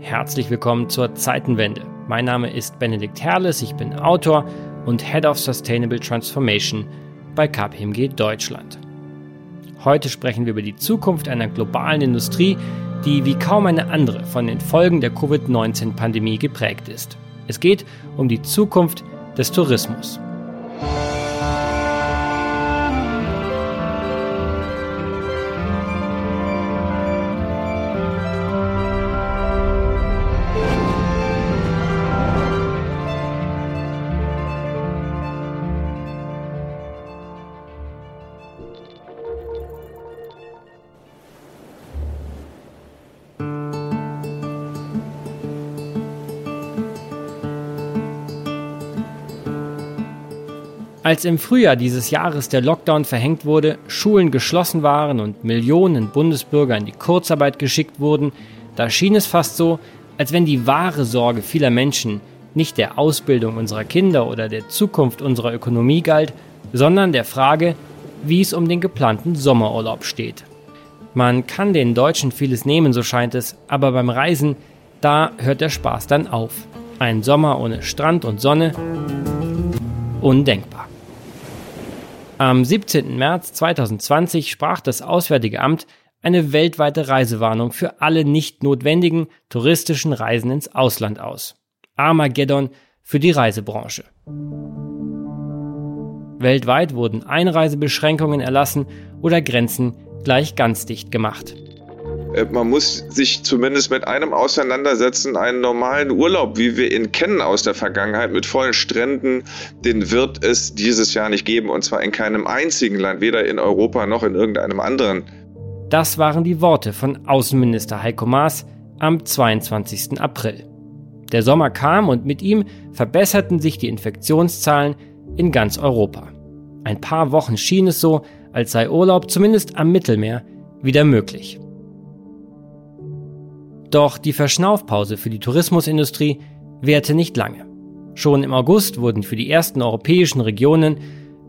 Herzlich willkommen zur Zeitenwende. Mein Name ist Benedikt Herles, ich bin Autor und Head of Sustainable Transformation bei KPMG Deutschland. Heute sprechen wir über die Zukunft einer globalen Industrie, die wie kaum eine andere von den Folgen der Covid-19-Pandemie geprägt ist. Es geht um die Zukunft des Tourismus. Als im Frühjahr dieses Jahres der Lockdown verhängt wurde, Schulen geschlossen waren und Millionen Bundesbürger in die Kurzarbeit geschickt wurden, da schien es fast so, als wenn die wahre Sorge vieler Menschen nicht der Ausbildung unserer Kinder oder der Zukunft unserer Ökonomie galt, sondern der Frage, wie es um den geplanten Sommerurlaub steht. Man kann den Deutschen vieles nehmen, so scheint es, aber beim Reisen, da hört der Spaß dann auf. Ein Sommer ohne Strand und Sonne, undenkbar. Am 17. März 2020 sprach das Auswärtige Amt eine weltweite Reisewarnung für alle nicht notwendigen touristischen Reisen ins Ausland aus. Armageddon für die Reisebranche. Weltweit wurden Einreisebeschränkungen erlassen oder Grenzen gleich ganz dicht gemacht. Äh, man muss sich zumindest mit einem auseinandersetzen, einen normalen Urlaub, wie wir ihn kennen aus der Vergangenheit, mit vollen Stränden, den wird es dieses Jahr nicht geben. Und zwar in keinem einzigen Land, weder in Europa noch in irgendeinem anderen. Das waren die Worte von Außenminister Heiko Maas am 22. April. Der Sommer kam und mit ihm verbesserten sich die Infektionszahlen in ganz Europa. Ein paar Wochen schien es so, als sei Urlaub zumindest am Mittelmeer wieder möglich. Doch die Verschnaufpause für die Tourismusindustrie währte nicht lange. Schon im August wurden für die ersten europäischen Regionen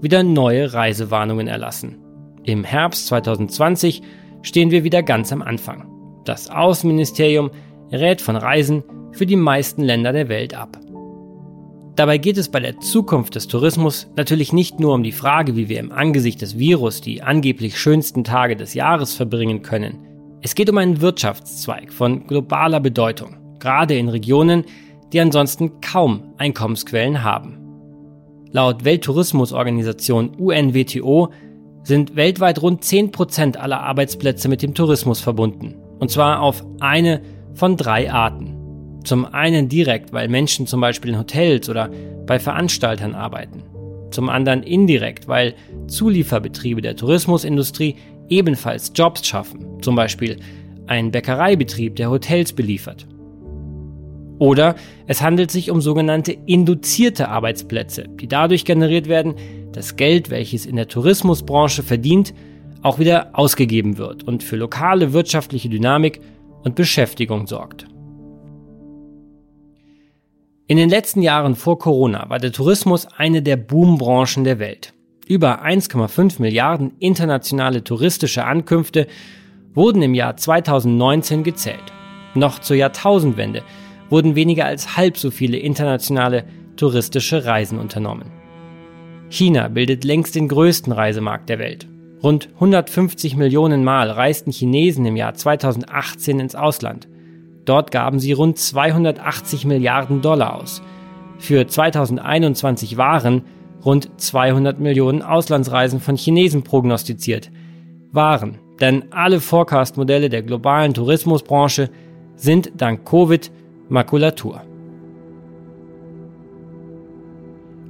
wieder neue Reisewarnungen erlassen. Im Herbst 2020 stehen wir wieder ganz am Anfang. Das Außenministerium rät von Reisen für die meisten Länder der Welt ab. Dabei geht es bei der Zukunft des Tourismus natürlich nicht nur um die Frage, wie wir im Angesicht des Virus die angeblich schönsten Tage des Jahres verbringen können. Es geht um einen Wirtschaftszweig von globaler Bedeutung, gerade in Regionen, die ansonsten kaum Einkommensquellen haben. Laut Welttourismusorganisation UNWTO sind weltweit rund 10% aller Arbeitsplätze mit dem Tourismus verbunden. Und zwar auf eine von drei Arten. Zum einen direkt, weil Menschen zum Beispiel in Hotels oder bei Veranstaltern arbeiten. Zum anderen indirekt, weil Zulieferbetriebe der Tourismusindustrie ebenfalls Jobs schaffen, zum Beispiel ein Bäckereibetrieb, der Hotels beliefert. Oder es handelt sich um sogenannte induzierte Arbeitsplätze, die dadurch generiert werden, dass Geld, welches in der Tourismusbranche verdient, auch wieder ausgegeben wird und für lokale wirtschaftliche Dynamik und Beschäftigung sorgt. In den letzten Jahren vor Corona war der Tourismus eine der Boombranchen der Welt. Über 1,5 Milliarden internationale touristische Ankünfte wurden im Jahr 2019 gezählt. Noch zur Jahrtausendwende wurden weniger als halb so viele internationale touristische Reisen unternommen. China bildet längst den größten Reisemarkt der Welt. Rund 150 Millionen Mal reisten Chinesen im Jahr 2018 ins Ausland. Dort gaben sie rund 280 Milliarden Dollar aus. Für 2021 waren rund 200 Millionen Auslandsreisen von Chinesen prognostiziert. Waren, denn alle Forecast-Modelle der globalen Tourismusbranche sind dank Covid Makulatur.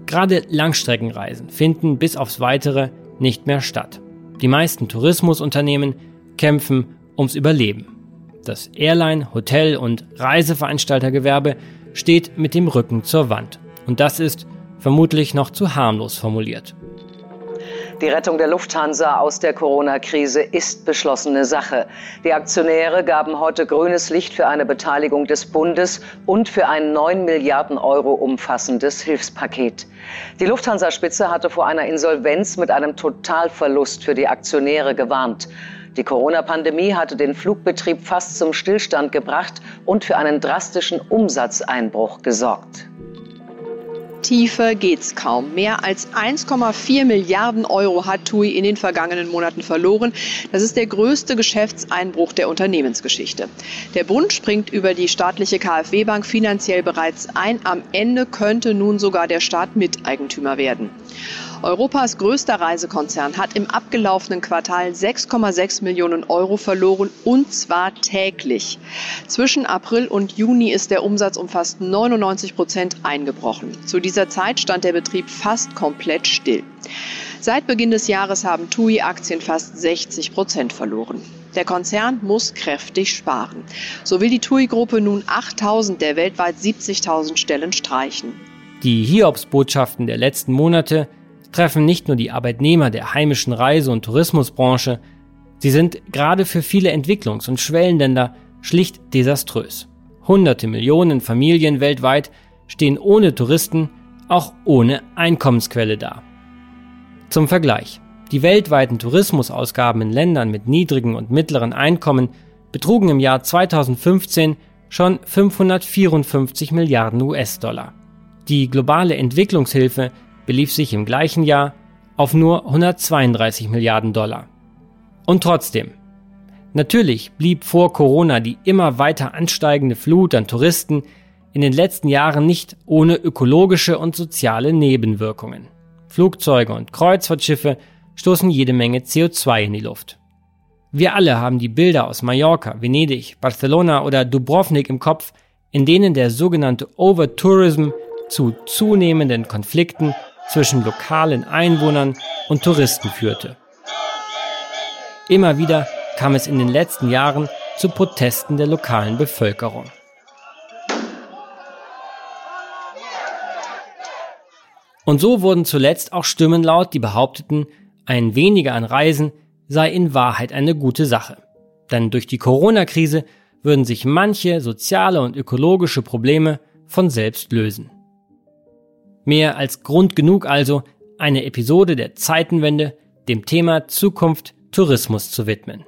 Gerade Langstreckenreisen finden bis aufs Weitere nicht mehr statt. Die meisten Tourismusunternehmen kämpfen ums Überleben. Das Airline-, Hotel- und Reiseveranstaltergewerbe steht mit dem Rücken zur Wand. Und das ist vermutlich noch zu harmlos formuliert. Die Rettung der Lufthansa aus der Corona-Krise ist beschlossene Sache. Die Aktionäre gaben heute grünes Licht für eine Beteiligung des Bundes und für ein 9 Milliarden Euro umfassendes Hilfspaket. Die Lufthansa-Spitze hatte vor einer Insolvenz mit einem Totalverlust für die Aktionäre gewarnt. Die Corona-Pandemie hatte den Flugbetrieb fast zum Stillstand gebracht und für einen drastischen Umsatzeinbruch gesorgt. Tiefer geht's kaum. Mehr als 1,4 Milliarden Euro hat TUI in den vergangenen Monaten verloren. Das ist der größte Geschäftseinbruch der Unternehmensgeschichte. Der Bund springt über die staatliche KfW-Bank finanziell bereits ein. Am Ende könnte nun sogar der Staat Miteigentümer werden. Europas größter Reisekonzern hat im abgelaufenen Quartal 6,6 Millionen Euro verloren und zwar täglich. Zwischen April und Juni ist der Umsatz um fast 99 Prozent eingebrochen. Zu dieser Zeit stand der Betrieb fast komplett still. Seit Beginn des Jahres haben TUI-Aktien fast 60 Prozent verloren. Der Konzern muss kräftig sparen. So will die TUI-Gruppe nun 8000 der weltweit 70.000 Stellen streichen. Die Hiobsbotschaften der letzten Monate treffen nicht nur die Arbeitnehmer der heimischen Reise- und Tourismusbranche, sie sind gerade für viele Entwicklungs- und Schwellenländer schlicht desaströs. Hunderte Millionen Familien weltweit stehen ohne Touristen, auch ohne Einkommensquelle da. Zum Vergleich. Die weltweiten Tourismusausgaben in Ländern mit niedrigen und mittleren Einkommen betrugen im Jahr 2015 schon 554 Milliarden US-Dollar. Die globale Entwicklungshilfe belief sich im gleichen Jahr auf nur 132 Milliarden Dollar. Und trotzdem, natürlich blieb vor Corona die immer weiter ansteigende Flut an Touristen in den letzten Jahren nicht ohne ökologische und soziale Nebenwirkungen. Flugzeuge und Kreuzfahrtschiffe stoßen jede Menge CO2 in die Luft. Wir alle haben die Bilder aus Mallorca, Venedig, Barcelona oder Dubrovnik im Kopf, in denen der sogenannte Overtourism zu zunehmenden Konflikten zwischen lokalen Einwohnern und Touristen führte. Immer wieder kam es in den letzten Jahren zu Protesten der lokalen Bevölkerung. Und so wurden zuletzt auch Stimmen laut, die behaupteten, ein weniger an Reisen sei in Wahrheit eine gute Sache. Denn durch die Corona-Krise würden sich manche soziale und ökologische Probleme von selbst lösen. Mehr als Grund genug also, eine Episode der Zeitenwende dem Thema Zukunft Tourismus zu widmen.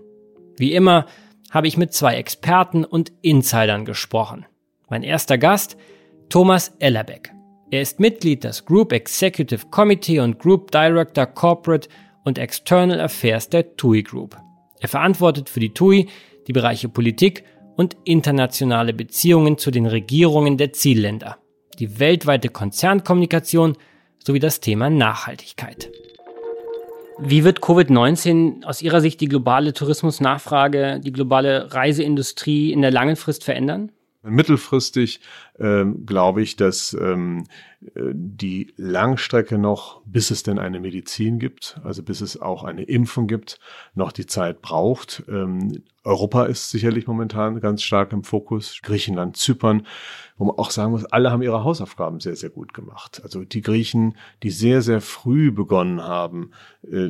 Wie immer habe ich mit zwei Experten und Insidern gesprochen. Mein erster Gast, Thomas Ellerbeck. Er ist Mitglied des Group Executive Committee und Group Director Corporate und External Affairs der TUI Group. Er verantwortet für die TUI die Bereiche Politik und internationale Beziehungen zu den Regierungen der Zielländer die weltweite Konzernkommunikation sowie das Thema Nachhaltigkeit. Wie wird Covid-19 aus Ihrer Sicht die globale Tourismusnachfrage, die globale Reiseindustrie in der langen Frist verändern? Mittelfristig ähm, glaube ich, dass ähm, die Langstrecke noch, bis es denn eine Medizin gibt, also bis es auch eine Impfung gibt, noch die Zeit braucht. Ähm, Europa ist sicherlich momentan ganz stark im Fokus. Griechenland, Zypern, wo man auch sagen muss, alle haben ihre Hausaufgaben sehr, sehr gut gemacht. Also die Griechen, die sehr, sehr früh begonnen haben, äh,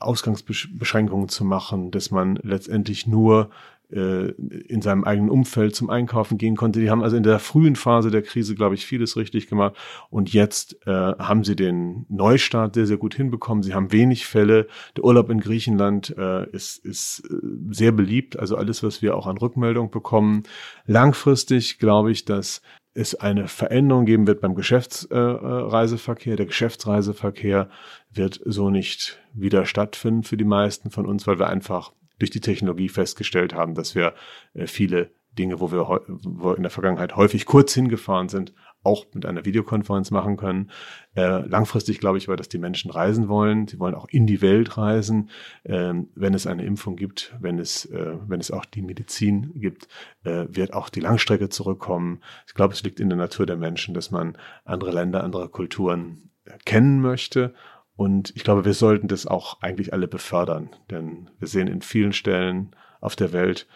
Ausgangsbeschränkungen zu machen, dass man letztendlich nur äh, in seinem eigenen Umfeld zum Einkaufen gehen konnte. Die haben also in der frühen Phase der Krise, glaube ich, vieles richtig gemacht. Und jetzt äh, haben sie den Neustart sehr, sehr gut hinbekommen. Sie haben wenig Fälle. Der Urlaub in Griechenland äh, ist, ist äh, sehr beliebt. Also alles, was wir auch an Rückmeldung bekommen. Langfristig glaube ich, dass es eine Veränderung geben wird beim Geschäftsreiseverkehr. Der Geschäftsreiseverkehr wird so nicht wieder stattfinden für die meisten von uns, weil wir einfach durch die Technologie festgestellt haben, dass wir äh, viele Dinge, wo wir, in der Vergangenheit häufig kurz hingefahren sind, auch mit einer Videokonferenz machen können. Äh, langfristig glaube ich aber, dass die Menschen reisen wollen. Sie wollen auch in die Welt reisen. Ähm, wenn es eine Impfung gibt, wenn es, äh, wenn es auch die Medizin gibt, äh, wird auch die Langstrecke zurückkommen. Ich glaube, es liegt in der Natur der Menschen, dass man andere Länder, andere Kulturen kennen möchte und ich glaube, wir sollten das auch eigentlich alle befördern, denn wir sehen in vielen Stellen auf der Welt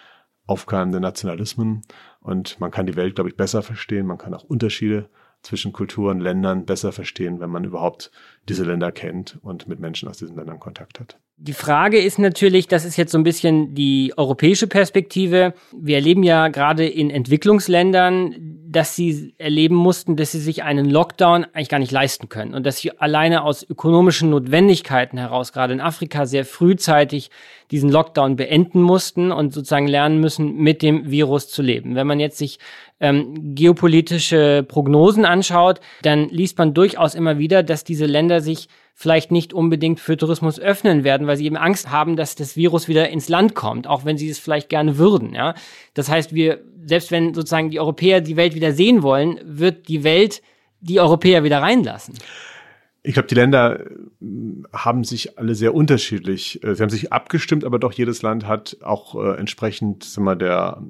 aufkeimende Nationalismen und man kann die Welt, glaube ich, besser verstehen. Man kann auch Unterschiede zwischen Kulturen, Ländern besser verstehen, wenn man überhaupt diese Länder kennt und mit Menschen aus diesen Ländern Kontakt hat. Die Frage ist natürlich, das ist jetzt so ein bisschen die europäische Perspektive. Wir erleben ja gerade in Entwicklungsländern dass sie erleben mussten, dass sie sich einen Lockdown eigentlich gar nicht leisten können und dass sie alleine aus ökonomischen Notwendigkeiten heraus, gerade in Afrika, sehr frühzeitig diesen Lockdown beenden mussten und sozusagen lernen müssen, mit dem Virus zu leben. Wenn man jetzt sich ähm, geopolitische Prognosen anschaut, dann liest man durchaus immer wieder, dass diese Länder sich vielleicht nicht unbedingt für Tourismus öffnen werden, weil sie eben Angst haben, dass das Virus wieder ins Land kommt, auch wenn sie es vielleicht gerne würden. Ja? Das heißt, wir, selbst wenn sozusagen die Europäer die Welt wieder sehen wollen, wird die Welt die Europäer wieder reinlassen. Ich glaube, die Länder äh, haben sich alle sehr unterschiedlich. Äh, sie haben sich abgestimmt, aber doch jedes Land hat auch äh, entsprechend wir, der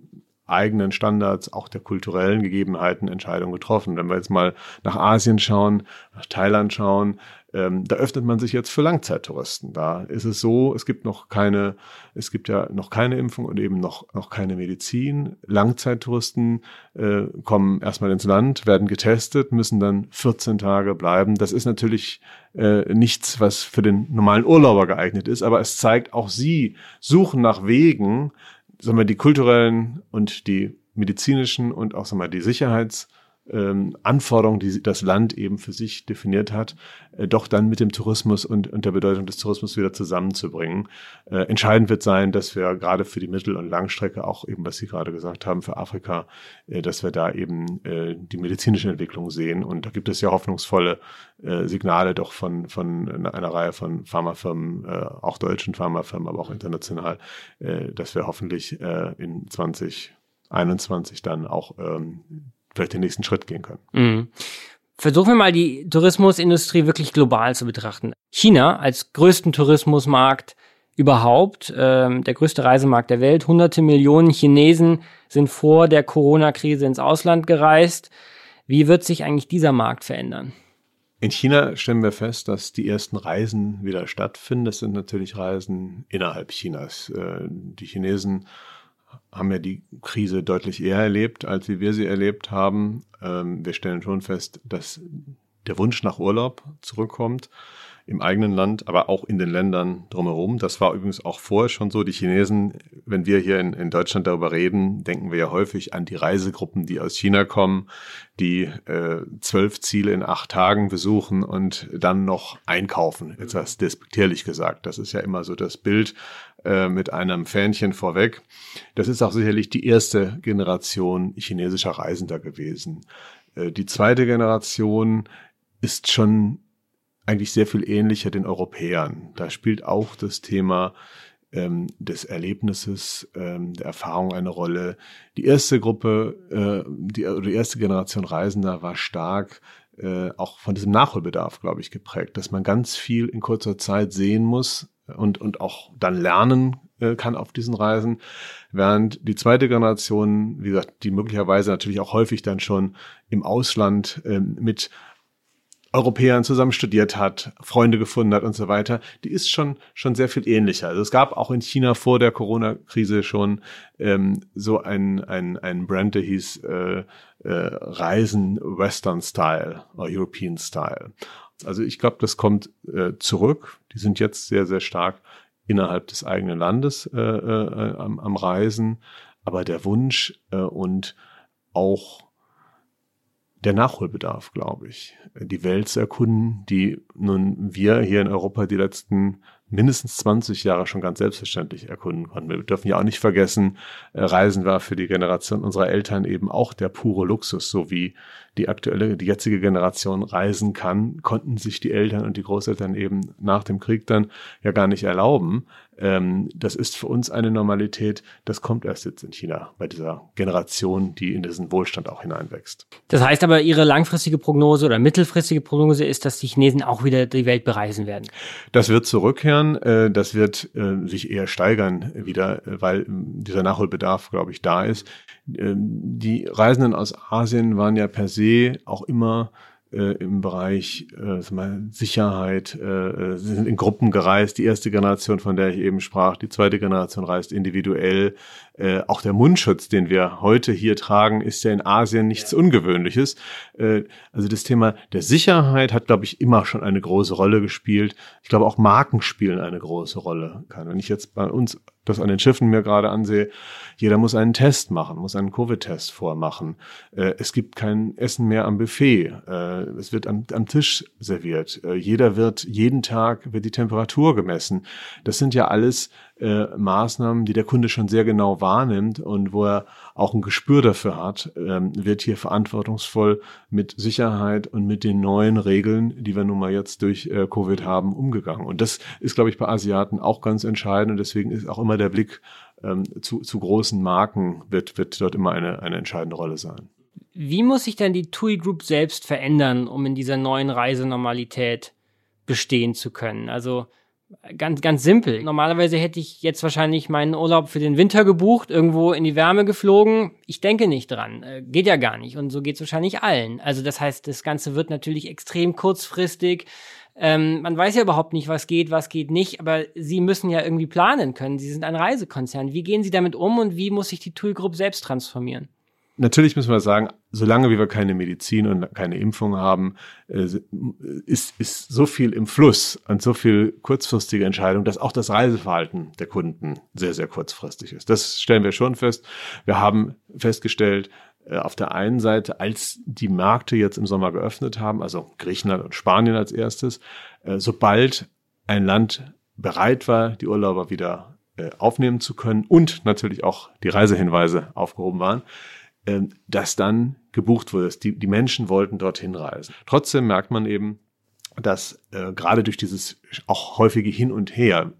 eigenen Standards, auch der kulturellen Gegebenheiten Entscheidungen getroffen. Wenn wir jetzt mal nach Asien schauen, nach Thailand schauen, ähm, da öffnet man sich jetzt für Langzeittouristen. Da ist es so, es gibt noch keine, es gibt ja noch keine Impfung und eben noch, noch keine Medizin. Langzeittouristen äh, kommen erstmal ins Land, werden getestet, müssen dann 14 Tage bleiben. Das ist natürlich äh, nichts, was für den normalen Urlauber geeignet ist, aber es zeigt, auch sie suchen nach Wegen, sagen wir, die kulturellen und die medizinischen und auch sagen wir, die Sicherheits- ähm, Anforderungen, die das Land eben für sich definiert hat, äh, doch dann mit dem Tourismus und, und der Bedeutung des Tourismus wieder zusammenzubringen. Äh, entscheidend wird sein, dass wir gerade für die Mittel- und Langstrecke, auch eben, was Sie gerade gesagt haben, für Afrika, äh, dass wir da eben äh, die medizinische Entwicklung sehen. Und da gibt es ja hoffnungsvolle äh, Signale doch von, von einer Reihe von Pharmafirmen, äh, auch deutschen Pharmafirmen, aber auch international, äh, dass wir hoffentlich äh, in 2021 dann auch ähm, vielleicht den nächsten Schritt gehen können. Mhm. Versuchen wir mal die Tourismusindustrie wirklich global zu betrachten. China als größten Tourismusmarkt überhaupt, ähm, der größte Reisemarkt der Welt. Hunderte Millionen Chinesen sind vor der Corona-Krise ins Ausland gereist. Wie wird sich eigentlich dieser Markt verändern? In China stellen wir fest, dass die ersten Reisen wieder stattfinden. Das sind natürlich Reisen innerhalb Chinas. Äh, die Chinesen haben ja die Krise deutlich eher erlebt, als wie wir sie erlebt haben. Ähm, wir stellen schon fest, dass der Wunsch nach Urlaub zurückkommt im eigenen Land, aber auch in den Ländern drumherum. Das war übrigens auch vorher schon so. Die Chinesen, wenn wir hier in, in Deutschland darüber reden, denken wir ja häufig an die Reisegruppen, die aus China kommen, die äh, zwölf Ziele in acht Tagen besuchen und dann noch einkaufen. Etwas despektierlich gesagt. Das ist ja immer so das Bild, äh, mit einem Fähnchen vorweg. Das ist auch sicherlich die erste Generation chinesischer Reisender gewesen. Äh, die zweite Generation ist schon eigentlich sehr viel ähnlicher den Europäern. Da spielt auch das Thema ähm, des Erlebnisses, ähm, der Erfahrung eine Rolle. Die erste Gruppe, äh, die, die erste Generation Reisender war stark äh, auch von diesem Nachholbedarf, glaube ich, geprägt, dass man ganz viel in kurzer Zeit sehen muss, und, und auch dann lernen äh, kann auf diesen Reisen. Während die zweite Generation, wie gesagt, die möglicherweise natürlich auch häufig dann schon im Ausland äh, mit Europäern zusammen studiert hat, Freunde gefunden hat und so weiter, die ist schon schon sehr viel ähnlicher. Also es gab auch in China vor der Corona-Krise schon ähm, so ein, ein, ein Brand, der hieß äh, äh, Reisen Western Style oder European Style. Also ich glaube, das kommt äh, zurück. Die sind jetzt sehr, sehr stark innerhalb des eigenen Landes äh, äh, am, am Reisen. Aber der Wunsch äh, und auch der Nachholbedarf, glaube ich, die Welt zu erkunden, die nun wir hier in Europa die letzten mindestens 20 Jahre schon ganz selbstverständlich erkunden konnten. Wir dürfen ja auch nicht vergessen, äh, Reisen war für die Generation unserer Eltern eben auch der pure Luxus, so wie die aktuelle, die jetzige Generation reisen kann, konnten sich die Eltern und die Großeltern eben nach dem Krieg dann ja gar nicht erlauben. Ähm, das ist für uns eine Normalität, das kommt erst jetzt in China bei dieser Generation, die in diesen Wohlstand auch hineinwächst. Das heißt aber, Ihre langfristige Prognose oder mittelfristige Prognose ist, dass die Chinesen auch wieder die Welt bereisen werden. Das wird zurückkehren, äh, das wird äh, sich eher steigern wieder, weil dieser Nachholbedarf, glaube ich, da ist. Ähm, die Reisenden aus Asien waren ja per se auch immer äh, im Bereich äh, Sicherheit, äh, sie sind in Gruppen gereist. Die erste Generation, von der ich eben sprach, die zweite Generation reist individuell. Äh, auch der Mundschutz, den wir heute hier tragen, ist ja in Asien nichts Ungewöhnliches. Äh, also das Thema der Sicherheit hat, glaube ich, immer schon eine große Rolle gespielt. Ich glaube, auch Marken spielen eine große Rolle. Wenn ich jetzt bei uns das an den Schiffen mir gerade ansehe, jeder muss einen Test machen, muss einen Covid-Test vormachen. Äh, es gibt kein Essen mehr am Buffet. Äh, es wird am, am Tisch serviert. Äh, jeder wird, jeden Tag wird die Temperatur gemessen. Das sind ja alles äh, Maßnahmen, die der Kunde schon sehr genau wahrnimmt und wo er auch ein Gespür dafür hat, ähm, wird hier verantwortungsvoll mit Sicherheit und mit den neuen Regeln, die wir nun mal jetzt durch äh, Covid haben, umgegangen. Und das ist, glaube ich, bei Asiaten auch ganz entscheidend und deswegen ist auch immer der Blick ähm, zu, zu großen Marken wird, wird dort immer eine, eine entscheidende Rolle sein. Wie muss sich denn die TUI Group selbst verändern, um in dieser neuen Reisenormalität bestehen zu können? Also ganz, ganz simpel. Normalerweise hätte ich jetzt wahrscheinlich meinen Urlaub für den Winter gebucht, irgendwo in die Wärme geflogen. Ich denke nicht dran. Äh, geht ja gar nicht. Und so geht es wahrscheinlich allen. Also das heißt, das Ganze wird natürlich extrem kurzfristig. Ähm, man weiß ja überhaupt nicht, was geht, was geht nicht, aber Sie müssen ja irgendwie planen können. Sie sind ein Reisekonzern. Wie gehen Sie damit um und wie muss sich die TUI Group selbst transformieren? Natürlich müssen wir sagen, solange wir keine Medizin und keine Impfung haben, äh, ist, ist so viel im Fluss und so viel kurzfristige Entscheidung, dass auch das Reiseverhalten der Kunden sehr, sehr kurzfristig ist. Das stellen wir schon fest. Wir haben festgestellt, äh, auf der einen Seite, als die Märkte jetzt im Sommer geöffnet haben, also Griechenland und Spanien als erstes, äh, sobald ein Land bereit war, die Urlauber wieder aufnehmen zu können und natürlich auch die Reisehinweise aufgehoben waren, dass dann gebucht wurde. Die, die Menschen wollten dorthin reisen. Trotzdem merkt man eben, dass äh, gerade durch dieses auch häufige Hin und Her,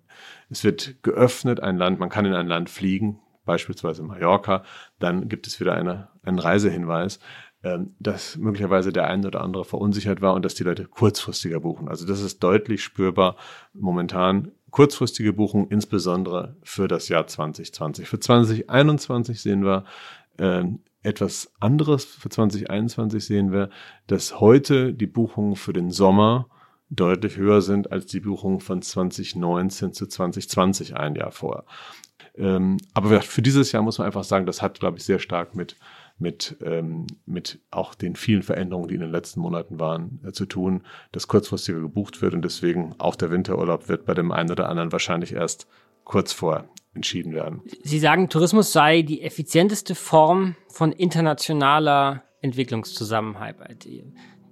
es wird geöffnet, ein Land, man kann in ein Land fliegen, beispielsweise Mallorca, dann gibt es wieder eine, einen Reisehinweis, ähm, dass möglicherweise der eine oder andere verunsichert war und dass die Leute kurzfristiger buchen. Also das ist deutlich spürbar momentan. Kurzfristige Buchungen, insbesondere für das Jahr 2020. Für 2021 sehen wir äh, etwas anderes. Für 2021 sehen wir, dass heute die Buchungen für den Sommer deutlich höher sind als die Buchungen von 2019 zu 2020 ein Jahr vorher. Ähm, aber für dieses Jahr muss man einfach sagen, das hat, glaube ich, sehr stark mit mit, ähm, mit auch den vielen Veränderungen, die in den letzten Monaten waren, äh, zu tun, dass kurzfristiger gebucht wird und deswegen auch der Winterurlaub wird bei dem einen oder anderen wahrscheinlich erst kurz vor entschieden werden. Sie sagen, Tourismus sei die effizienteste Form von internationaler Entwicklungszusammenarbeit.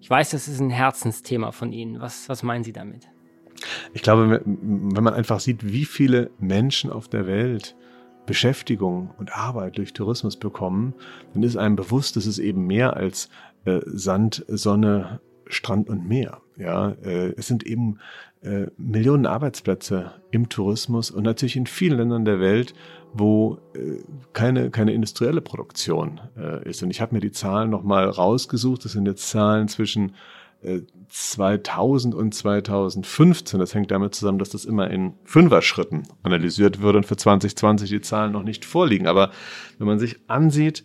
Ich weiß, das ist ein Herzensthema von Ihnen. Was, was meinen Sie damit? Ich glaube, wenn man einfach sieht, wie viele Menschen auf der Welt Beschäftigung und Arbeit durch Tourismus bekommen, dann ist einem bewusst, dass es eben mehr als äh, Sand, Sonne, Strand und Meer. Ja, äh, es sind eben äh, Millionen Arbeitsplätze im Tourismus und natürlich in vielen Ländern der Welt, wo äh, keine, keine industrielle Produktion äh, ist. Und ich habe mir die Zahlen nochmal rausgesucht. Das sind jetzt Zahlen zwischen 2000 und 2015. Das hängt damit zusammen, dass das immer in Fünfer-Schritten analysiert wird und für 2020 die Zahlen noch nicht vorliegen. Aber wenn man sich ansieht,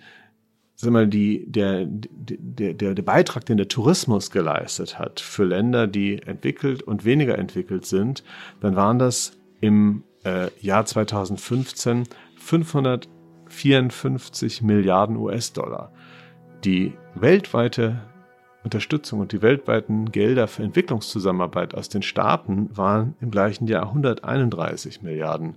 sag mal, die, der, der, der, der Beitrag, den der Tourismus geleistet hat für Länder, die entwickelt und weniger entwickelt sind, dann waren das im äh, Jahr 2015 554 Milliarden US-Dollar. Die weltweite Unterstützung und die weltweiten Gelder für Entwicklungszusammenarbeit aus den Staaten waren im gleichen Jahr 131 Milliarden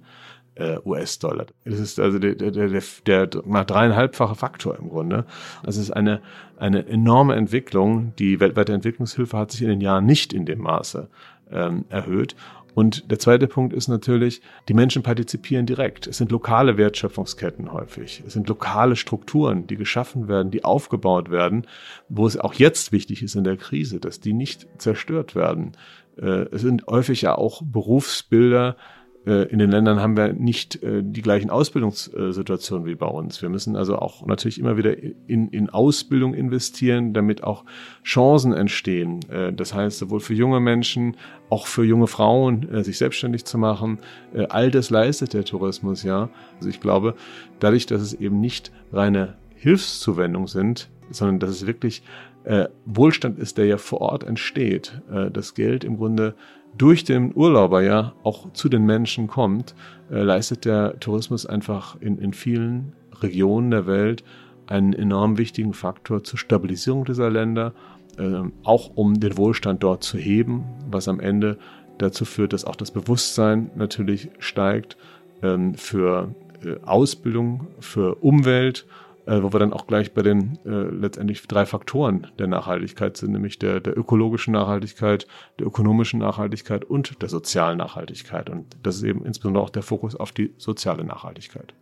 äh, US-Dollar. Das ist also der, der, der, der mal dreieinhalbfache Faktor im Grunde. Das ist eine, eine enorme Entwicklung. Die weltweite Entwicklungshilfe hat sich in den Jahren nicht in dem Maße ähm, erhöht. Und der zweite Punkt ist natürlich, die Menschen partizipieren direkt. Es sind lokale Wertschöpfungsketten häufig. Es sind lokale Strukturen, die geschaffen werden, die aufgebaut werden, wo es auch jetzt wichtig ist in der Krise, dass die nicht zerstört werden. Äh, es sind häufig ja auch Berufsbilder, in den Ländern haben wir nicht äh, die gleichen Ausbildungssituationen wie bei uns. Wir müssen also auch natürlich immer wieder in, in Ausbildung investieren, damit auch Chancen entstehen. Äh, das heißt, sowohl für junge Menschen, auch für junge Frauen, sich selbstständig zu machen. All das leistet der Tourismus, ja. Also ich glaube, dadurch, dass es eben nicht reine Hilfszuwendung sind, sondern dass es wirklich Wohlstand ist, der ja vor Ort entsteht. das Geld im Grunde durch den Urlauber ja auch zu den Menschen kommt, äh, leistet der Tourismus einfach in, in vielen Regionen der Welt einen enorm wichtigen Faktor zur Stabilisierung dieser Länder, äh, auch um den Wohlstand dort zu heben, was am Ende dazu führt, dass auch das Bewusstsein natürlich steigt ähm, für äh, Ausbildung, für Umwelt, äh, wo wir dann auch gleich bei den äh, letztendlich drei Faktoren der Nachhaltigkeit sind, nämlich der, der ökologischen Nachhaltigkeit, der ökonomischen Nachhaltigkeit und der sozialen Nachhaltigkeit. Und das ist eben insbesondere auch der Fokus auf die soziale Nachhaltigkeit.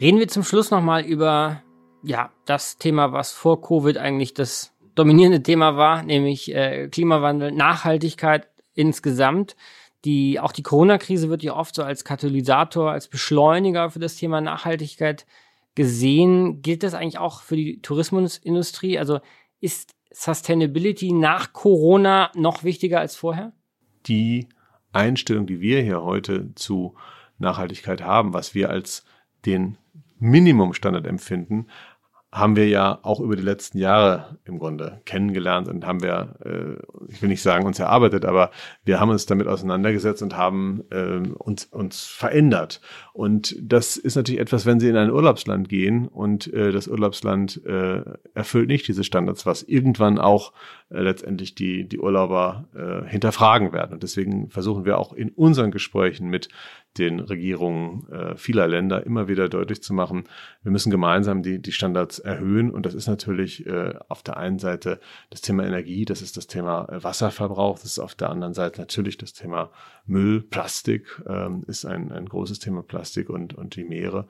Reden wir zum Schluss nochmal über ja, das Thema, was vor Covid eigentlich das dominierende Thema war, nämlich äh, Klimawandel, Nachhaltigkeit insgesamt. Die, auch die Corona-Krise wird ja oft so als Katalysator, als Beschleuniger für das Thema Nachhaltigkeit gesehen. Gilt das eigentlich auch für die Tourismusindustrie? Also ist Sustainability nach Corona noch wichtiger als vorher? Die Einstellung, die wir hier heute zu Nachhaltigkeit haben, was wir als den Minimumstandard empfinden, haben wir ja auch über die letzten Jahre im Grunde kennengelernt und haben wir, äh, ich will nicht sagen uns erarbeitet, aber wir haben uns damit auseinandergesetzt und haben äh, uns, uns verändert. Und das ist natürlich etwas, wenn Sie in ein Urlaubsland gehen und äh, das Urlaubsland äh, erfüllt nicht diese Standards, was irgendwann auch äh, letztendlich die, die Urlauber äh, hinterfragen werden. Und deswegen versuchen wir auch in unseren Gesprächen mit den Regierungen äh, vieler Länder immer wieder deutlich zu machen, wir müssen gemeinsam die, die Standards erhöhen. Und das ist natürlich äh, auf der einen Seite das Thema Energie, das ist das Thema äh, Wasserverbrauch, das ist auf der anderen Seite natürlich das Thema Müll, Plastik ähm, ist ein, ein großes Thema Plastik und, und die Meere.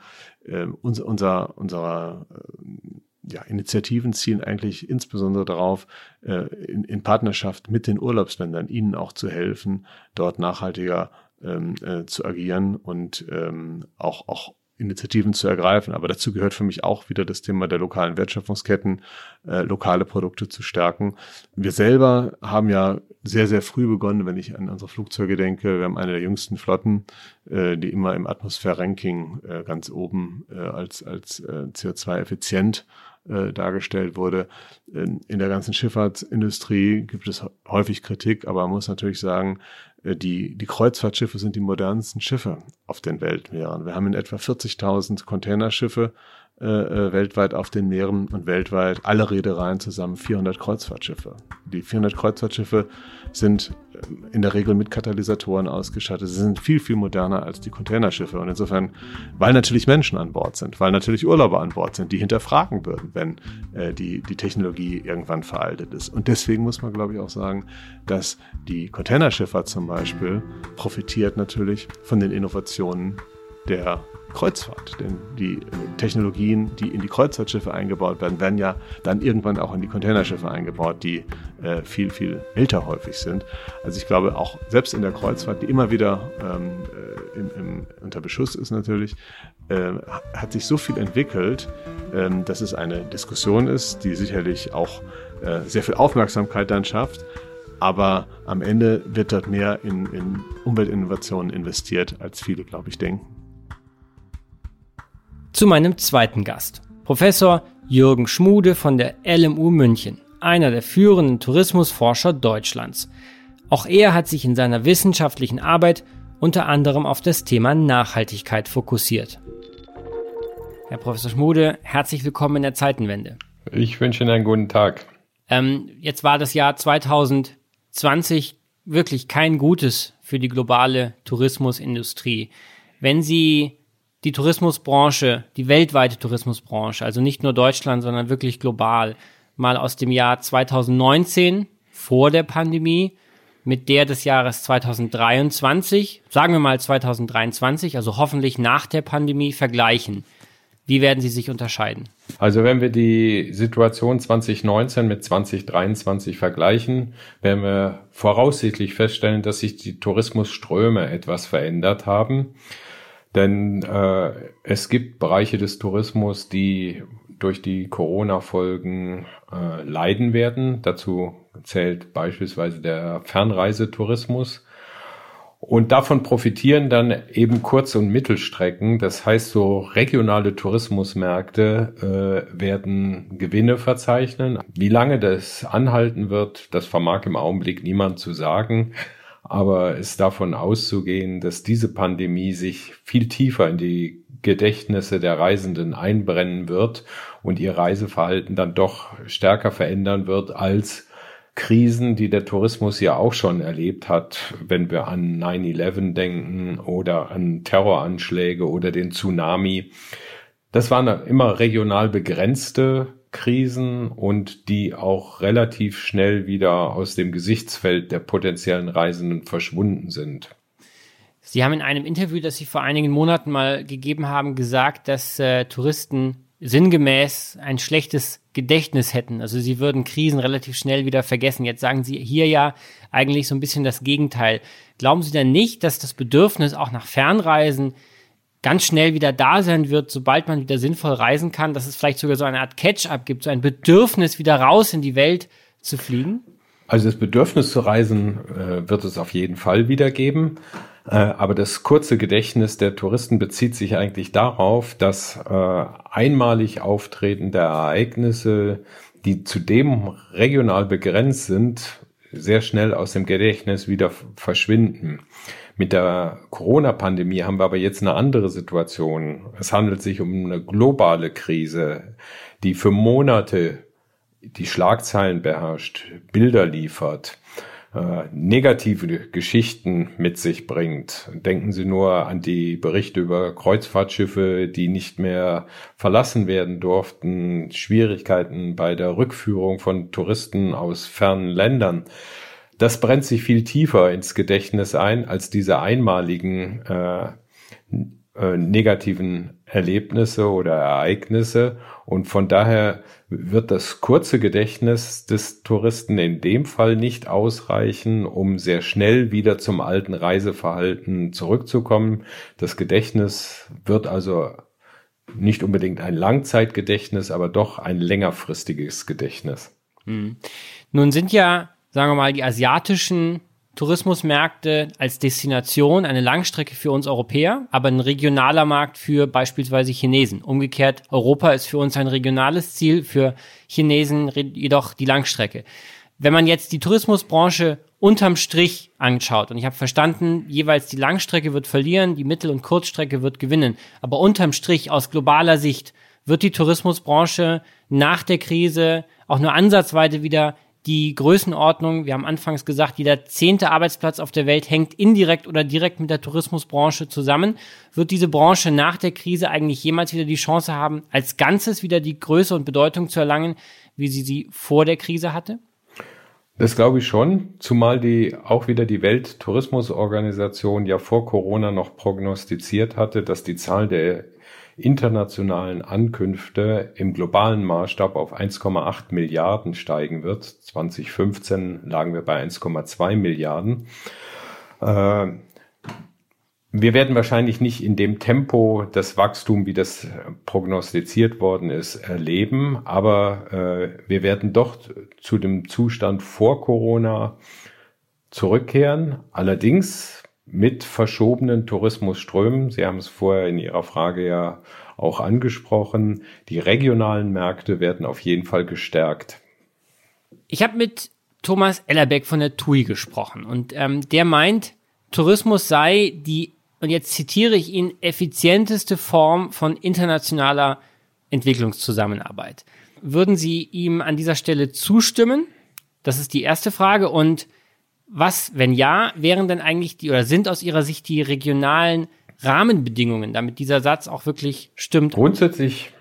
Ähm, unser, unser, unserer äh, ja, Initiativen zielen eigentlich insbesondere darauf, äh, in, in Partnerschaft mit den Urlaubsländern ihnen auch zu helfen, dort nachhaltiger ähm, äh, zu agieren und ähm, auch, auch Initiativen zu ergreifen. Aber dazu gehört für mich auch wieder das Thema der lokalen Wertschöpfungsketten, äh, lokale Produkte zu stärken. Wir selber haben ja sehr, sehr früh begonnen, wenn ich an unsere Flugzeuge denke. Wir haben eine der jüngsten Flotten, äh, die immer im Atmosphäre-Ranking äh, ganz oben äh, als, als äh, CO2-effizient äh, dargestellt wurde. In, in der ganzen Schifffahrtsindustrie gibt es häufig Kritik, aber man muss natürlich sagen, die, die Kreuzfahrtschiffe sind die modernsten Schiffe auf den Weltmeeren. Wir haben in etwa 40.000 Containerschiffe äh, äh, weltweit auf den Meeren und weltweit alle Reedereien zusammen 400 Kreuzfahrtschiffe. Die 400 Kreuzfahrtschiffe sind äh, in der Regel mit Katalysatoren ausgestattet. Sie sind viel, viel moderner als die Containerschiffe. Und insofern, weil natürlich Menschen an Bord sind, weil natürlich Urlauber an Bord sind, die hinterfragen würden, wenn äh, die, die Technologie irgendwann veraltet ist. Und deswegen muss man, glaube ich, auch sagen, dass die Containerschifffahrt zum Beispiel profitiert natürlich von den Innovationen der Kreuzfahrt. Denn die Technologien, die in die Kreuzfahrtschiffe eingebaut werden, werden ja dann irgendwann auch in die Containerschiffe eingebaut, die äh, viel, viel älter häufig sind. Also ich glaube, auch selbst in der Kreuzfahrt, die immer wieder ähm, äh, im, im, unter Beschuss ist natürlich, äh, hat sich so viel entwickelt, äh, dass es eine Diskussion ist, die sicherlich auch äh, sehr viel Aufmerksamkeit dann schafft. Aber am Ende wird dort mehr in, in Umweltinnovationen investiert, als viele, glaube ich, denken zu meinem zweiten Gast, Professor Jürgen Schmude von der LMU München, einer der führenden Tourismusforscher Deutschlands. Auch er hat sich in seiner wissenschaftlichen Arbeit unter anderem auf das Thema Nachhaltigkeit fokussiert. Herr Professor Schmude, herzlich willkommen in der Zeitenwende. Ich wünsche Ihnen einen guten Tag. Ähm, jetzt war das Jahr 2020 wirklich kein gutes für die globale Tourismusindustrie. Wenn Sie die Tourismusbranche, die weltweite Tourismusbranche, also nicht nur Deutschland, sondern wirklich global, mal aus dem Jahr 2019 vor der Pandemie mit der des Jahres 2023, sagen wir mal 2023, also hoffentlich nach der Pandemie vergleichen. Wie werden sie sich unterscheiden? Also wenn wir die Situation 2019 mit 2023 vergleichen, werden wir voraussichtlich feststellen, dass sich die Tourismusströme etwas verändert haben. Denn äh, es gibt Bereiche des Tourismus, die durch die Corona-Folgen äh, leiden werden. Dazu zählt beispielsweise der Fernreisetourismus. Und davon profitieren dann eben Kurz- und Mittelstrecken. Das heißt, so regionale Tourismusmärkte äh, werden Gewinne verzeichnen. Wie lange das anhalten wird, das vermag im Augenblick niemand zu sagen. Aber es davon auszugehen, dass diese Pandemie sich viel tiefer in die Gedächtnisse der Reisenden einbrennen wird und ihr Reiseverhalten dann doch stärker verändern wird, als Krisen, die der Tourismus ja auch schon erlebt hat, wenn wir an 9-11 denken oder an Terroranschläge oder den Tsunami. Das waren immer regional begrenzte Krisen und die auch relativ schnell wieder aus dem Gesichtsfeld der potenziellen Reisenden verschwunden sind. Sie haben in einem Interview, das Sie vor einigen Monaten mal gegeben haben, gesagt, dass äh, Touristen sinngemäß ein schlechtes Gedächtnis hätten. Also sie würden Krisen relativ schnell wieder vergessen. Jetzt sagen Sie hier ja eigentlich so ein bisschen das Gegenteil. Glauben Sie denn nicht, dass das Bedürfnis auch nach Fernreisen ganz schnell wieder da sein wird, sobald man wieder sinnvoll reisen kann, dass es vielleicht sogar so eine Art Catch-up gibt, so ein Bedürfnis, wieder raus in die Welt zu fliegen? Also das Bedürfnis zu reisen äh, wird es auf jeden Fall wieder geben. Äh, aber das kurze Gedächtnis der Touristen bezieht sich eigentlich darauf, dass äh, einmalig auftretende Ereignisse, die zudem regional begrenzt sind, sehr schnell aus dem Gedächtnis wieder verschwinden. Mit der Corona-Pandemie haben wir aber jetzt eine andere Situation. Es handelt sich um eine globale Krise, die für Monate die Schlagzeilen beherrscht, Bilder liefert, äh, negative Geschichten mit sich bringt. Denken Sie nur an die Berichte über Kreuzfahrtschiffe, die nicht mehr verlassen werden durften, Schwierigkeiten bei der Rückführung von Touristen aus fernen Ländern. Das brennt sich viel tiefer ins Gedächtnis ein als diese einmaligen äh, äh, negativen Erlebnisse oder Ereignisse. Und von daher wird das kurze Gedächtnis des Touristen in dem Fall nicht ausreichen, um sehr schnell wieder zum alten Reiseverhalten zurückzukommen. Das Gedächtnis wird also nicht unbedingt ein Langzeitgedächtnis, aber doch ein längerfristiges Gedächtnis. Hm. Nun sind ja, sagen wir mal, die asiatischen Tourismusmärkte als Destination eine Langstrecke für uns Europäer, aber ein regionaler Markt für beispielsweise Chinesen. Umgekehrt, Europa ist für uns ein regionales Ziel, für Chinesen jedoch die Langstrecke. Wenn man jetzt die Tourismusbranche unterm Strich anschaut, und ich habe verstanden, jeweils die Langstrecke wird verlieren, die Mittel- und Kurzstrecke wird gewinnen, aber unterm Strich aus globaler Sicht wird die Tourismusbranche nach der Krise auch nur ansatzweise wieder die Größenordnung, wir haben anfangs gesagt, jeder zehnte Arbeitsplatz auf der Welt hängt indirekt oder direkt mit der Tourismusbranche zusammen. Wird diese Branche nach der Krise eigentlich jemals wieder die Chance haben, als Ganzes wieder die Größe und Bedeutung zu erlangen, wie sie sie vor der Krise hatte? Das glaube ich schon, zumal die auch wieder die Welttourismusorganisation ja vor Corona noch prognostiziert hatte, dass die Zahl der internationalen Ankünfte im globalen Maßstab auf 1,8 Milliarden steigen wird. 2015 lagen wir bei 1,2 Milliarden. Äh, wir werden wahrscheinlich nicht in dem Tempo das Wachstum, wie das prognostiziert worden ist, erleben, aber äh, wir werden doch zu dem Zustand vor Corona zurückkehren. Allerdings mit verschobenen Tourismusströmen. Sie haben es vorher in Ihrer Frage ja auch angesprochen. Die regionalen Märkte werden auf jeden Fall gestärkt. Ich habe mit Thomas Ellerbeck von der TUI gesprochen und ähm, der meint, Tourismus sei die, und jetzt zitiere ich ihn, effizienteste Form von internationaler Entwicklungszusammenarbeit. Würden Sie ihm an dieser Stelle zustimmen? Das ist die erste Frage. Und was, wenn ja, wären denn eigentlich die oder sind aus Ihrer Sicht die regionalen Rahmenbedingungen, damit dieser Satz auch wirklich stimmt? Grundsätzlich,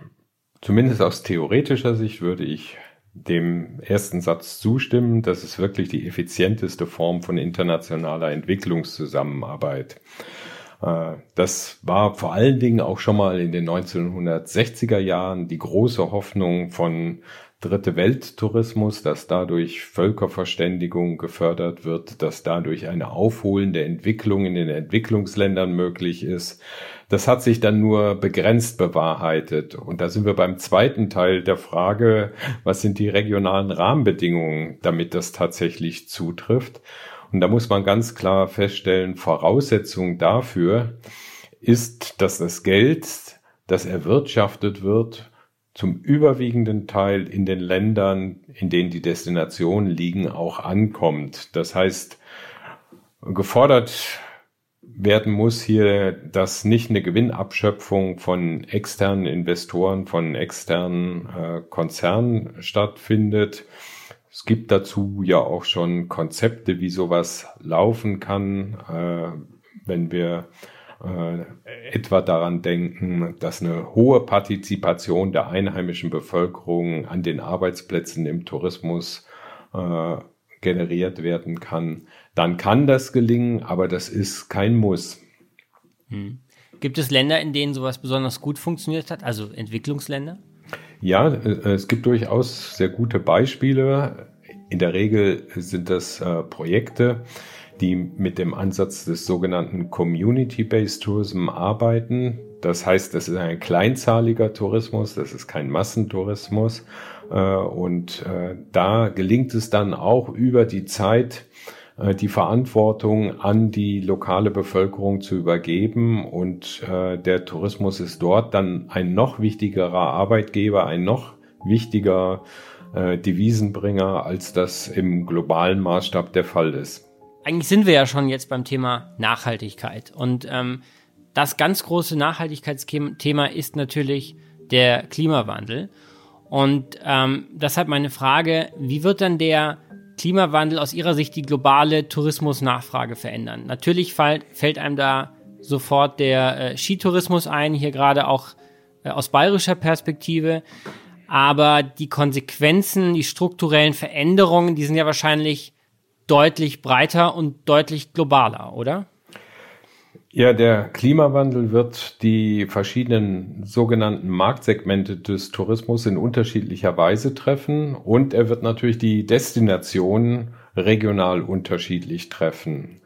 zumindest aus theoretischer Sicht, würde ich dem ersten Satz zustimmen. Das ist wirklich die effizienteste Form von internationaler Entwicklungszusammenarbeit. Äh, das war vor allen Dingen auch schon mal in den 1960er Jahren die große Hoffnung von Dritte Welttourismus, dass dadurch Völkerverständigung gefördert wird, dass dadurch eine aufholende Entwicklung in den Entwicklungsländern möglich ist. Das hat sich dann nur begrenzt bewahrheitet. Und da sind wir beim zweiten Teil der Frage, was sind die regionalen Rahmenbedingungen, damit das tatsächlich zutrifft? Und da muss man ganz klar feststellen, Voraussetzung dafür ist, dass das Geld, das erwirtschaftet wird, zum überwiegenden Teil in den Ländern, in denen die Destinationen liegen, auch ankommt. Das heißt, gefordert werden muss hier, dass nicht eine Gewinnabschöpfung von externen Investoren, von externen äh, Konzernen stattfindet, es gibt dazu ja auch schon Konzepte, wie sowas laufen kann, äh, wenn wir äh, etwa daran denken, dass eine hohe Partizipation der einheimischen Bevölkerung an den Arbeitsplätzen im Tourismus äh, generiert werden kann, dann kann das gelingen, aber das ist kein Muss. Hm. Gibt es Länder, in denen sowas besonders gut funktioniert hat, also Entwicklungsländer? Ja, äh, es gibt durchaus sehr gute Beispiele. In der Regel sind das äh, Projekte, die mit dem Ansatz des sogenannten Community-Based Tourism arbeiten. Das heißt, das ist ein kleinzahliger Tourismus, das ist kein Massentourismus. Äh, und äh, da gelingt es dann auch über die Zeit, äh, die Verantwortung an die lokale Bevölkerung zu übergeben. Und der Tourismus ist dort dann ein noch wichtigerer Arbeitgeber, ein noch wichtiger Devisenbringer, als das im globalen Maßstab der Fall ist eigentlich sind wir ja schon jetzt beim Thema Nachhaltigkeit. Und ähm, das ganz große Nachhaltigkeitsthema ist natürlich der Klimawandel. Und ähm, deshalb meine Frage, wie wird dann der Klimawandel aus Ihrer Sicht die globale Tourismusnachfrage verändern? Natürlich fall, fällt einem da sofort der äh, Skitourismus ein, hier gerade auch äh, aus bayerischer Perspektive. Aber die Konsequenzen, die strukturellen Veränderungen, die sind ja wahrscheinlich deutlich breiter und deutlich globaler, oder? Ja, der Klimawandel wird die verschiedenen sogenannten Marktsegmente des Tourismus in unterschiedlicher Weise treffen und er wird natürlich die Destination regional unterschiedlich treffen.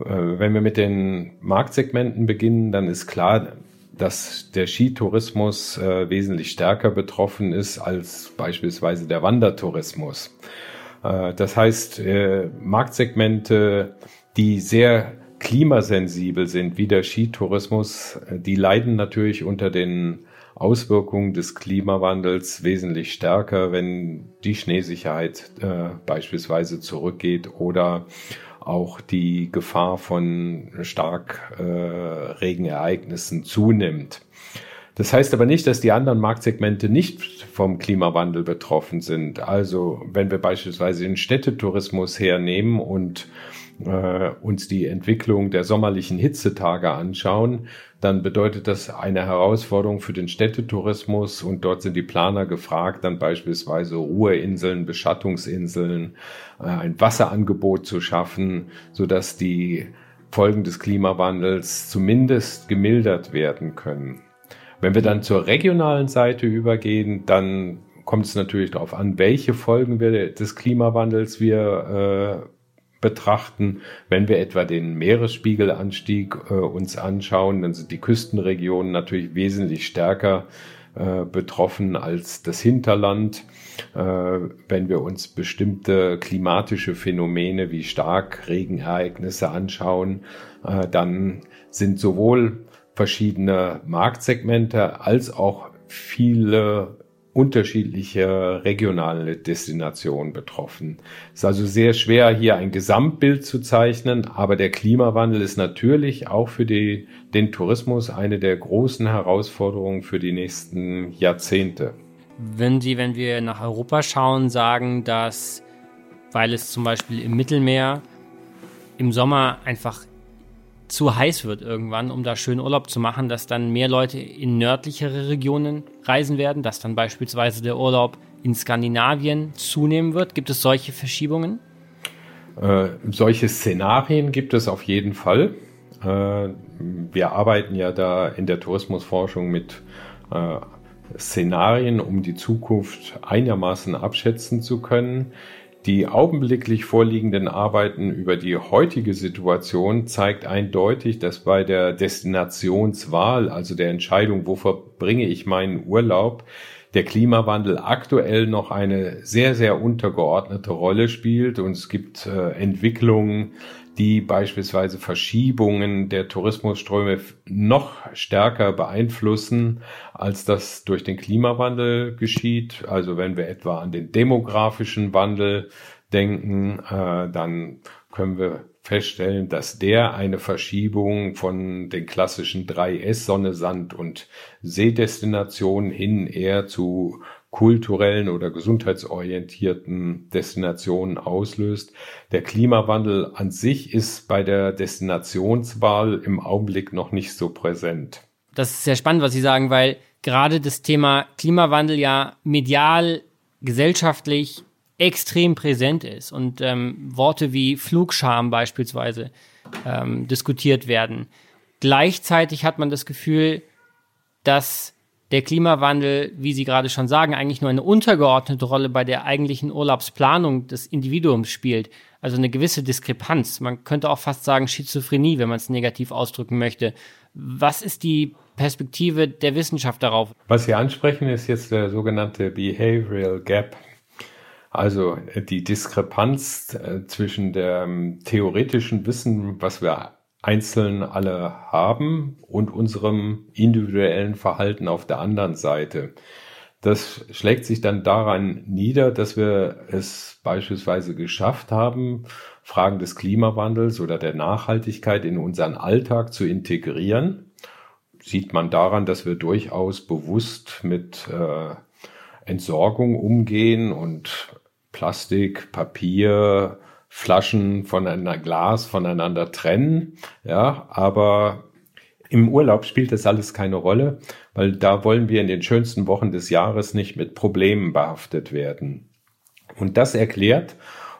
Äh, wenn wir mit den Marktsegmenten beginnen, dann ist klar, dass der Skitourismus äh, wesentlich stärker betroffen ist als beispielsweise der Wandertourismus. Äh, das heißt, äh, Marktsegmente, die sehr klimasensibel sind, wie der Skitourismus, äh, die leiden natürlich unter den Auswirkungen des Klimawandels wesentlich stärker, wenn die Schneesicherheit beispielsweise zurückgeht oder auch die Gefahr von stark äh, Regenereignissen zunimmt. Das heißt aber nicht, dass die anderen Marktsegmente nicht vom Klimawandel betroffen sind. Also wenn wir beispielsweise den Städtetourismus hernehmen und äh, uns die Entwicklung der sommerlichen Hitzetage anschauen, dann bedeutet das eine Herausforderung für den Städtetourismus und dort sind die Planer gefragt, dann beispielsweise Ruheinseln, Beschattungsinseln, äh, ein Wasserangebot zu schaffen, sodass die Folgen des Klimawandels zumindest gemildert werden können. Wenn wir dann zur regionalen Seite übergehen, dann kommt es natürlich darauf an, welche Folgen wir des Klimawandels wir äh, betrachten. Wenn wir etwa den Meeresspiegelanstieg äh, uns anschauen, dann sind die Küstenregionen natürlich wesentlich stärker äh, betroffen als das Hinterland. Äh, wenn wir uns bestimmte klimatische Phänomene wie Starkregenereignisse anschauen, äh, dann sind sowohl verschiedene Marktsegmente als auch viele unterschiedliche regionale Destinationen betroffen. Es ist also sehr schwer, hier ein Gesamtbild zu zeichnen, aber der Klimawandel ist natürlich auch für die, den Tourismus eine der großen Herausforderungen für die nächsten Jahrzehnte. Wenn Sie, wenn wir nach Europa schauen, sagen, dass, weil es zum Beispiel im Mittelmeer im Sommer einfach zu heiß wird irgendwann, um da schön Urlaub zu machen, dass dann mehr Leute in nördlichere Regionen reisen werden, dass dann beispielsweise der Urlaub in Skandinavien zunehmen wird? Gibt es solche Verschiebungen? Äh, solche Szenarien gibt es auf jeden Fall. Äh, wir arbeiten ja da in der Tourismusforschung mit äh, Szenarien, um die Zukunft einigermaßen abschätzen zu können. Die augenblicklich vorliegenden Arbeiten über die heutige Situation zeigt eindeutig, dass bei der Destinationswahl, also der Entscheidung, wo verbringe ich meinen Urlaub, der Klimawandel aktuell noch eine sehr, sehr untergeordnete Rolle spielt. Und es gibt äh, Entwicklungen, die beispielsweise Verschiebungen der Tourismusströme noch stärker beeinflussen, als das durch den Klimawandel geschieht. Also wenn wir etwa an den demografischen Wandel denken, äh, dann können wir feststellen, dass der eine Verschiebung von den klassischen 3S Sonne, Sand und Seedestinationen hin eher zu kulturellen oder gesundheitsorientierten Destinationen auslöst. Der Klimawandel an sich ist bei der Destinationswahl im Augenblick noch nicht so präsent. Das ist sehr spannend, was Sie sagen, weil gerade das Thema Klimawandel ja medial, gesellschaftlich extrem präsent ist und ähm, Worte wie Flugscham beispielsweise ähm, diskutiert werden. Gleichzeitig hat man das Gefühl, dass der Klimawandel, wie Sie gerade schon sagen, eigentlich nur eine untergeordnete Rolle bei der eigentlichen Urlaubsplanung des Individuums spielt. Also eine gewisse Diskrepanz. Man könnte auch fast sagen Schizophrenie, wenn man es negativ ausdrücken möchte. Was ist die Perspektive der Wissenschaft darauf? Was Sie ansprechen, ist jetzt der sogenannte Behavioral Gap. Also äh, die Diskrepanz äh, zwischen dem theoretischen Wissen, was wir einzeln alle haben und unserem individuellen Verhalten auf der anderen Seite. Das schlägt sich dann daran nieder, dass wir es beispielsweise geschafft haben, Fragen des Klimawandels oder der Nachhaltigkeit in unseren Alltag zu integrieren. Sieht man daran, dass wir durchaus bewusst mit äh, Entsorgung umgehen und Plastik, Papier, Flaschen voneinander, Glas voneinander trennen. Ja, aber im Urlaub spielt das alles keine Rolle, weil da wollen wir in den schönsten Wochen des Jahres nicht mit Problemen behaftet werden. Und das erklärt,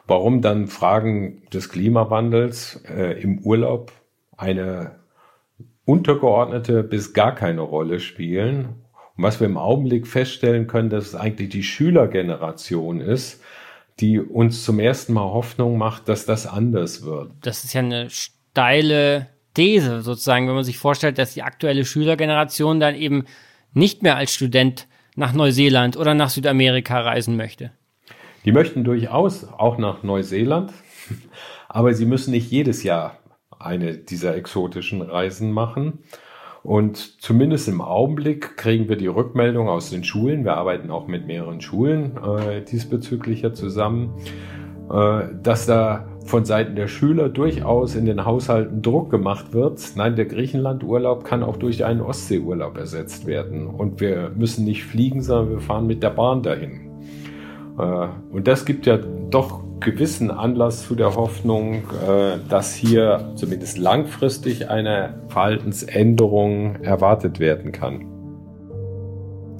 warum dann Fragen des Klimawandels äh, im Urlaub eine untergeordnete bis gar keine Rolle spielen. Und was wir im Augenblick feststellen können, dass es eigentlich die Schülergeneration ist, die uns zum ersten Mal Hoffnung macht, dass das anders wird. Das ist ja eine steile These sozusagen, wenn man sich vorstellt, dass die aktuelle Schülergeneration dann eben nicht mehr als Student nach Neuseeland oder nach Südamerika reisen möchte. Die möchten durchaus auch nach Neuseeland, aber sie müssen nicht jedes Jahr eine dieser exotischen Reisen machen. Und zumindest im Augenblick kriegen wir die Rückmeldung aus den Schulen. Wir arbeiten auch mit mehreren Schulen äh, diesbezüglich ja zusammen, äh, dass da von Seiten der Schüler durchaus in den Haushalten Druck gemacht wird. Nein, der Griechenlandurlaub kann auch durch einen Ostseeurlaub ersetzt werden. Und wir müssen nicht fliegen, sondern wir fahren mit der Bahn dahin. Äh, und das gibt ja doch gewissen Anlass zu der Hoffnung, äh, dass hier zumindest langfristig eine Verhaltensänderung erwartet werden kann.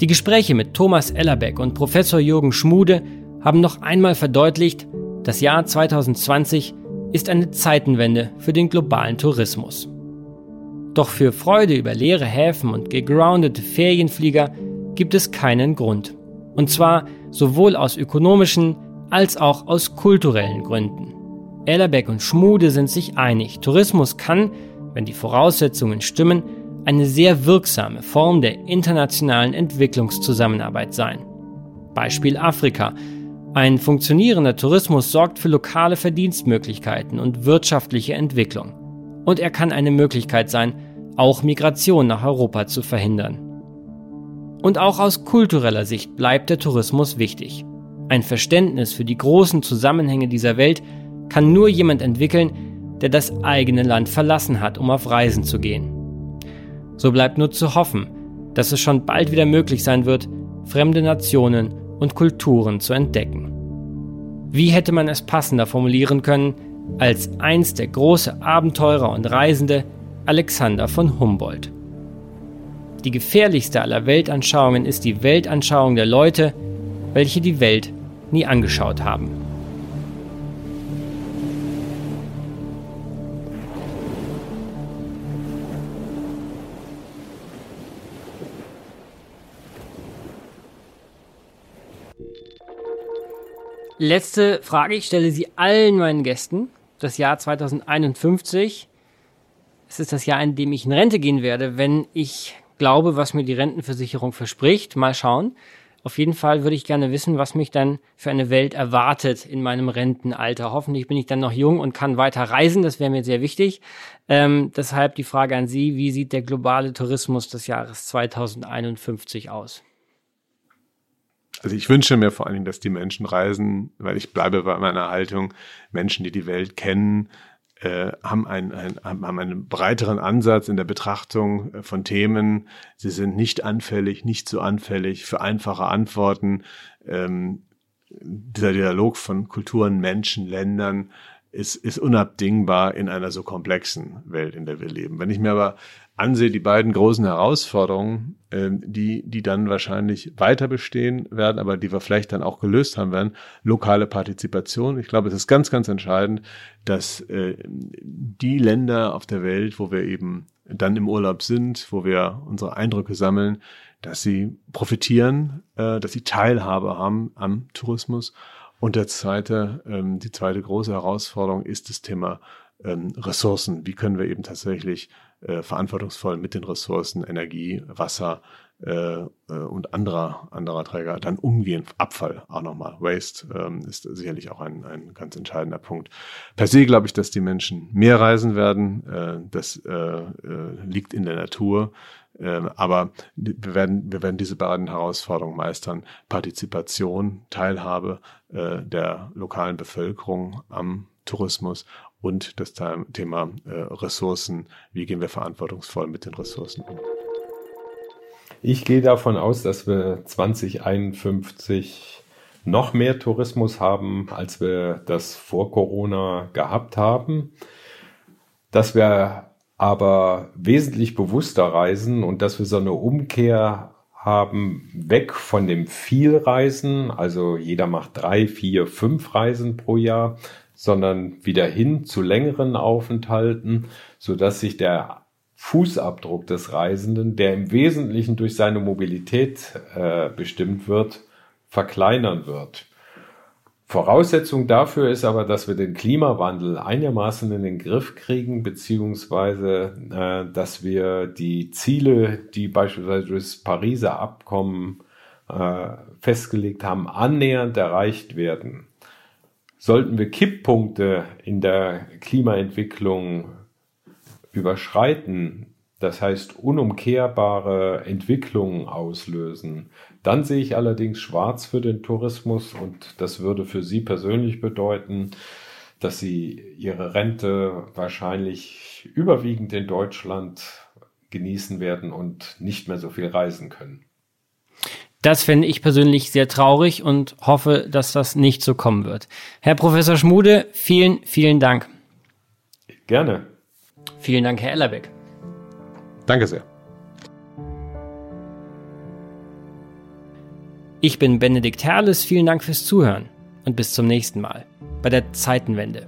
Die Gespräche mit Thomas Ellerbeck und Professor Jürgen Schmude haben noch einmal verdeutlicht, das Jahr 2020 ist eine Zeitenwende für den globalen Tourismus. Doch für Freude über leere Häfen und gegroundete Ferienflieger gibt es keinen Grund. Und zwar sowohl aus ökonomischen als auch aus kulturellen Gründen. Ellerbeck und Schmude sind sich einig, Tourismus kann, wenn die Voraussetzungen stimmen, eine sehr wirksame Form der internationalen Entwicklungszusammenarbeit sein. Beispiel Afrika. Ein funktionierender Tourismus sorgt für lokale Verdienstmöglichkeiten und wirtschaftliche Entwicklung. Und er kann eine Möglichkeit sein, auch Migration nach Europa zu verhindern. Und auch aus kultureller Sicht bleibt der Tourismus wichtig. Ein Verständnis für die großen Zusammenhänge dieser Welt kann nur jemand entwickeln, der das eigene Land verlassen hat, um auf Reisen zu gehen. So bleibt nur zu hoffen, dass es schon bald wieder möglich sein wird, fremde Nationen und Kulturen zu entdecken. Wie hätte man es passender formulieren können, als einst der große Abenteurer und Reisende Alexander von Humboldt? Die gefährlichste aller Weltanschauungen ist die Weltanschauung der Leute, welche die Welt nie angeschaut haben. Letzte Frage, ich stelle sie allen meinen Gästen. Das Jahr 2051. Es ist das Jahr, in dem ich in Rente gehen werde, wenn ich glaube, was mir die Rentenversicherung verspricht. Mal schauen. Auf jeden Fall würde ich gerne wissen, was mich dann für eine Welt erwartet in meinem Rentenalter. Hoffentlich bin ich dann noch jung und kann weiter reisen. Das wäre mir sehr wichtig. Ähm, deshalb die Frage an Sie, wie sieht der globale Tourismus des Jahres 2051 aus? Also ich wünsche mir vor allen Dingen, dass die Menschen reisen, weil ich bleibe bei meiner Haltung, Menschen, die die Welt kennen, äh, haben, ein, ein, haben einen breiteren Ansatz in der Betrachtung äh, von Themen. Sie sind nicht anfällig, nicht so anfällig für einfache Antworten. Ähm, dieser Dialog von Kulturen, Menschen, Ländern ist, ist unabdingbar in einer so komplexen Welt, in der wir leben. Wenn ich mir aber ansehe, die beiden großen Herausforderungen, äh, die, die dann wahrscheinlich weiter bestehen werden, aber die wir vielleicht dann auch gelöst haben werden, lokale Partizipation. Ich glaube, es ist ganz, ganz entscheidend, dass äh, die Länder auf der Welt, wo wir eben dann im Urlaub sind, wo wir unsere Eindrücke sammeln, dass sie profitieren, äh, dass sie Teilhabe haben am Tourismus. Und der zweite, ähm, die zweite große Herausforderung ist das Thema ähm, Ressourcen. Wie können wir eben tatsächlich äh, verantwortungsvoll mit den Ressourcen Energie, Wasser äh, äh, und anderer, anderer Träger dann umgehen. Abfall auch nochmal. Waste ähm, ist sicherlich auch ein, ein ganz entscheidender Punkt. Per se glaube ich, dass die Menschen mehr reisen werden. Äh, das äh, äh, liegt in der Natur. Ähm, aber wir werden, wir werden diese beiden Herausforderungen meistern. Partizipation, Teilhabe äh, der lokalen Bevölkerung am Tourismus und das Thema äh, Ressourcen. Wie gehen wir verantwortungsvoll mit den Ressourcen um? Ich gehe davon aus, dass wir 2051 noch mehr Tourismus haben, als wir das vor Corona gehabt haben. Dass wir aber wesentlich bewusster reisen und dass wir so eine Umkehr haben weg von dem Vielreisen, also jeder macht drei, vier, fünf Reisen pro Jahr, sondern wieder hin zu längeren Aufenthalten, so dass sich der Fußabdruck des Reisenden, der im Wesentlichen durch seine Mobilität äh, bestimmt wird, verkleinern wird. Voraussetzung dafür ist aber, dass wir den Klimawandel einigermaßen in den Griff kriegen, beziehungsweise äh, dass wir die Ziele, die beispielsweise das Pariser Abkommen äh, festgelegt haben, annähernd erreicht werden. Sollten wir Kipppunkte in der Klimaentwicklung überschreiten, das heißt unumkehrbare Entwicklungen auslösen, dann sehe ich allerdings schwarz für den Tourismus und das würde für Sie persönlich bedeuten, dass Sie Ihre Rente wahrscheinlich überwiegend in Deutschland genießen werden und nicht mehr so viel reisen können. Das fände ich persönlich sehr traurig und hoffe, dass das nicht so kommen wird. Herr Professor Schmude, vielen, vielen Dank. Gerne. Vielen Dank, Herr Ellerbeck. Danke sehr. Ich bin Benedikt Herles, vielen Dank fürs Zuhören und bis zum nächsten Mal bei der Zeitenwende.